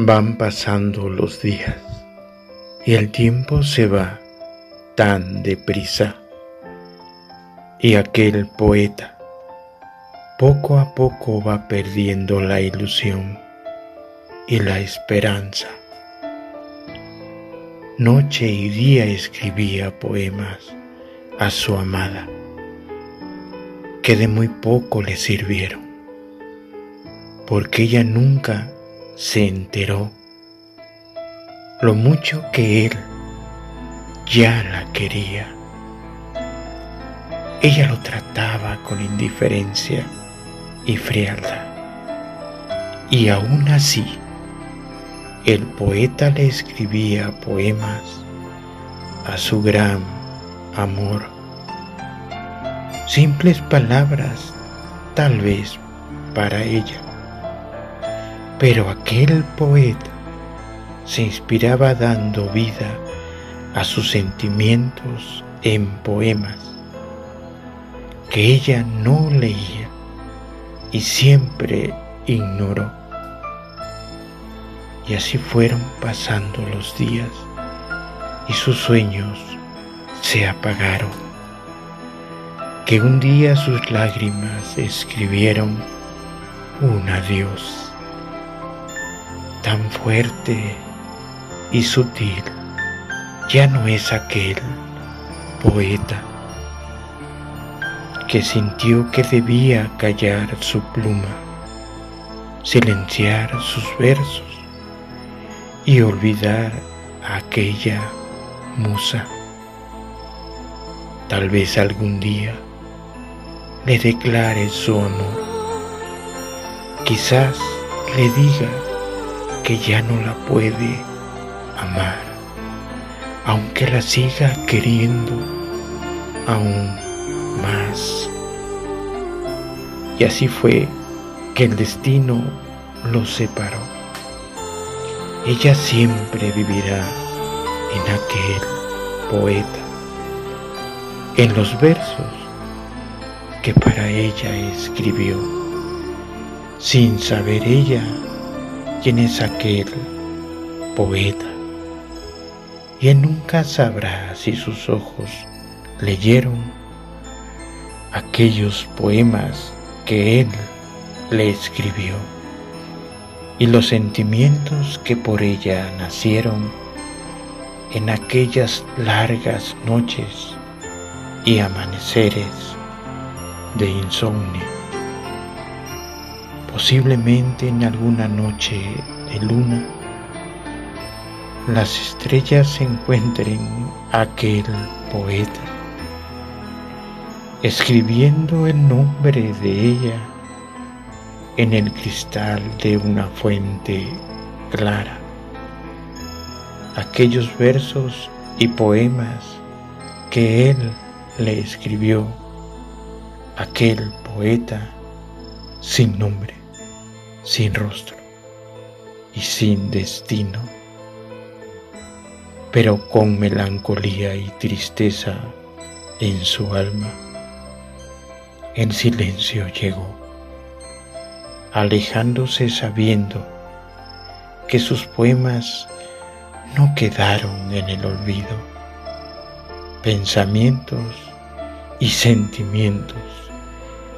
Van pasando los días y el tiempo se va tan deprisa. Y aquel poeta poco a poco va perdiendo la ilusión y la esperanza. Noche y día escribía poemas a su amada, que de muy poco le sirvieron, porque ella nunca se enteró lo mucho que él ya la quería. Ella lo trataba con indiferencia y frialdad. Y aún así, el poeta le escribía poemas a su gran amor. Simples palabras, tal vez para ella pero aquel poeta se inspiraba dando vida a sus sentimientos en poemas que ella no leía y siempre ignoró. Y así fueron pasando los días y sus sueños se apagaron. Que un día sus lágrimas escribieron un adiós tan fuerte y sutil, ya no es aquel poeta que sintió que debía callar su pluma, silenciar sus versos y olvidar a aquella musa. Tal vez algún día le declare su amor, quizás le diga que ya no la puede amar, aunque la siga queriendo aún más. Y así fue que el destino los separó. Ella siempre vivirá en aquel poeta, en los versos que para ella escribió, sin saber ella quién es aquel poeta. Y él nunca sabrá si sus ojos leyeron aquellos poemas que él le escribió y los sentimientos que por ella nacieron en aquellas largas noches y amaneceres de insomnio. Posiblemente en alguna noche de luna las estrellas encuentren aquel poeta escribiendo el nombre de ella en el cristal de una fuente clara. Aquellos versos y poemas que él le escribió, aquel poeta sin nombre sin rostro y sin destino, pero con melancolía y tristeza en su alma, en silencio llegó, alejándose sabiendo que sus poemas no quedaron en el olvido, pensamientos y sentimientos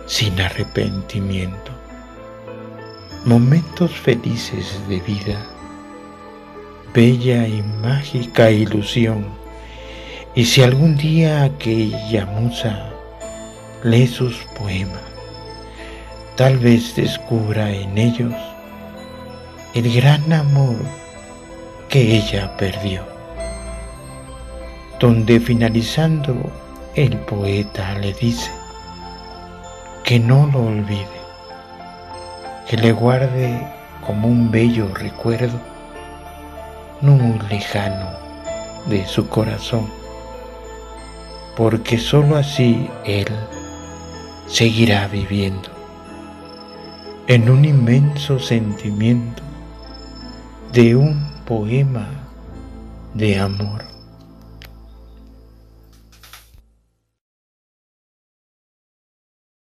sin arrepentimiento momentos felices de vida, bella y mágica ilusión. Y si algún día aquella musa lee sus poemas, tal vez descubra en ellos el gran amor que ella perdió, donde finalizando el poeta le dice que no lo olvide que le guarde como un bello recuerdo, no muy lejano de su corazón, porque sólo así Él seguirá viviendo en un inmenso sentimiento de un poema de amor.